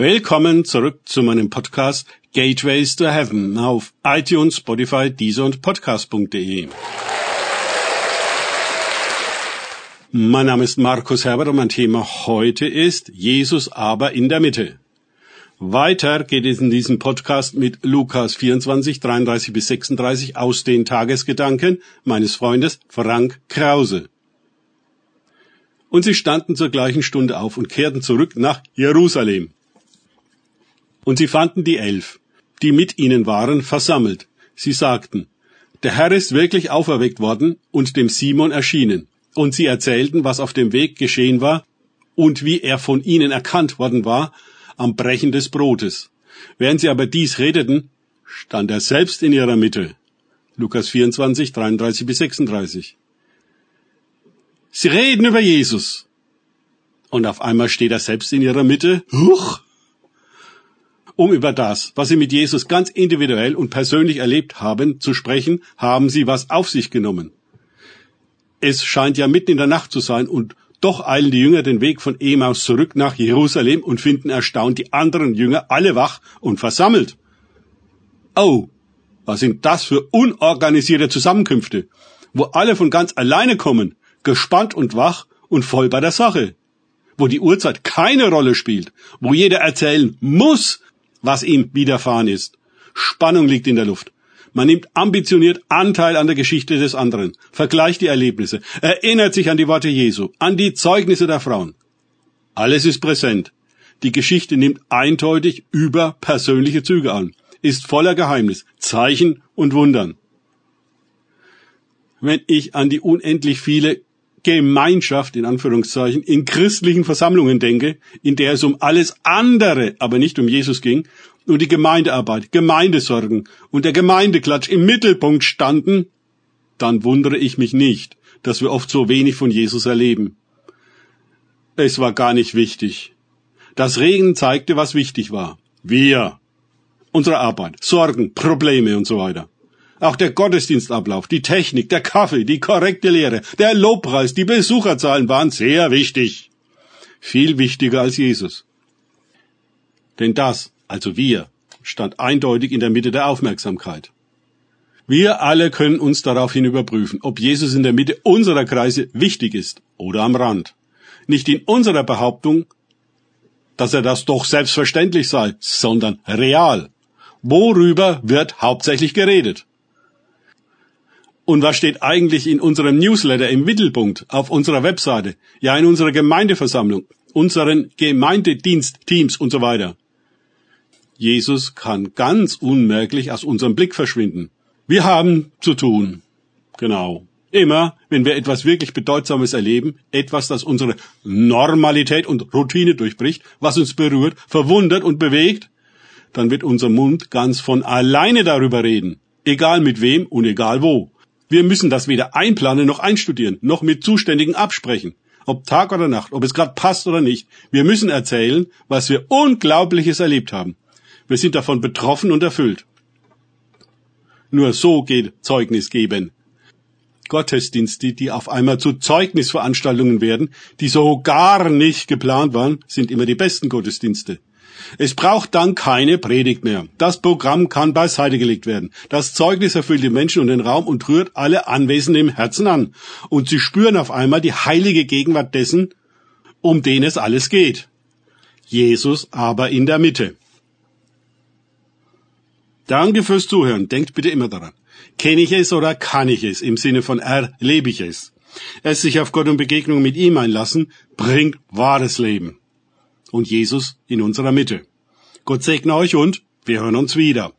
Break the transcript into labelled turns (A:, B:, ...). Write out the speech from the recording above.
A: Willkommen zurück zu meinem Podcast Gateways to Heaven auf iTunes, Spotify, Deezer und Podcast.de. Mein Name ist Markus Herbert und mein Thema heute ist Jesus aber in der Mitte. Weiter geht es in diesem Podcast mit Lukas 24, 33 bis 36 aus den Tagesgedanken meines Freundes Frank Krause. Und sie standen zur gleichen Stunde auf und kehrten zurück nach Jerusalem. Und sie fanden die Elf, die mit ihnen waren, versammelt. Sie sagten, der Herr ist wirklich auferweckt worden und dem Simon erschienen. Und sie erzählten, was auf dem Weg geschehen war und wie er von ihnen erkannt worden war am Brechen des Brotes. Während sie aber dies redeten, stand er selbst in ihrer Mitte. Lukas 24, 33 bis 36. Sie reden über Jesus. Und auf einmal steht er selbst in ihrer Mitte. Huch! Um über das, was sie mit Jesus ganz individuell und persönlich erlebt haben, zu sprechen, haben sie was auf sich genommen. Es scheint ja mitten in der Nacht zu sein und doch eilen die Jünger den Weg von Emaus zurück nach Jerusalem und finden erstaunt die anderen Jünger alle wach und versammelt. Oh, was sind das für unorganisierte Zusammenkünfte, wo alle von ganz alleine kommen, gespannt und wach und voll bei der Sache, wo die Uhrzeit keine Rolle spielt, wo jeder erzählen muss, was ihm widerfahren ist. Spannung liegt in der Luft. Man nimmt ambitioniert Anteil an der Geschichte des anderen, vergleicht die Erlebnisse, erinnert sich an die Worte Jesu, an die Zeugnisse der Frauen. Alles ist präsent. Die Geschichte nimmt eindeutig über persönliche Züge an, ist voller Geheimnis, Zeichen und Wundern. Wenn ich an die unendlich viele Gemeinschaft in Anführungszeichen in christlichen Versammlungen denke, in der es um alles andere, aber nicht um Jesus ging, und die Gemeindearbeit, Gemeindesorgen und der Gemeindeklatsch im Mittelpunkt standen, dann wundere ich mich nicht, dass wir oft so wenig von Jesus erleben. Es war gar nicht wichtig. Das Regen zeigte, was wichtig war. Wir. Unsere Arbeit, Sorgen, Probleme und so weiter. Auch der Gottesdienstablauf, die Technik, der Kaffee, die korrekte Lehre, der Lobpreis, die Besucherzahlen waren sehr wichtig. Viel wichtiger als Jesus. Denn das, also wir, stand eindeutig in der Mitte der Aufmerksamkeit. Wir alle können uns daraufhin überprüfen, ob Jesus in der Mitte unserer Kreise wichtig ist oder am Rand. Nicht in unserer Behauptung, dass er das doch selbstverständlich sei, sondern real. Worüber wird hauptsächlich geredet? Und was steht eigentlich in unserem Newsletter im Mittelpunkt auf unserer Webseite, ja in unserer Gemeindeversammlung, unseren Gemeindedienstteams und so weiter? Jesus kann ganz unmerklich aus unserem Blick verschwinden. Wir haben zu tun. Genau. Immer, wenn wir etwas wirklich Bedeutsames erleben, etwas, das unsere Normalität und Routine durchbricht, was uns berührt, verwundert und bewegt, dann wird unser Mund ganz von alleine darüber reden. Egal mit wem und egal wo. Wir müssen das weder einplanen noch einstudieren, noch mit Zuständigen absprechen. Ob Tag oder Nacht, ob es gerade passt oder nicht. Wir müssen erzählen, was wir Unglaubliches erlebt haben. Wir sind davon betroffen und erfüllt. Nur so geht Zeugnis geben. Gottesdienste, die auf einmal zu Zeugnisveranstaltungen werden, die so gar nicht geplant waren, sind immer die besten Gottesdienste. Es braucht dann keine Predigt mehr. Das Programm kann beiseite gelegt werden. Das Zeugnis erfüllt die Menschen und den Raum und rührt alle Anwesenden im Herzen an. Und sie spüren auf einmal die heilige Gegenwart dessen, um den es alles geht. Jesus aber in der Mitte. Danke fürs Zuhören. Denkt bitte immer daran. Kenne ich es oder kann ich es? Im Sinne von erlebe ich es. Es sich auf Gott und Begegnung mit ihm einlassen, bringt wahres Leben und Jesus in unserer Mitte. Gott segne euch und wir hören uns wieder.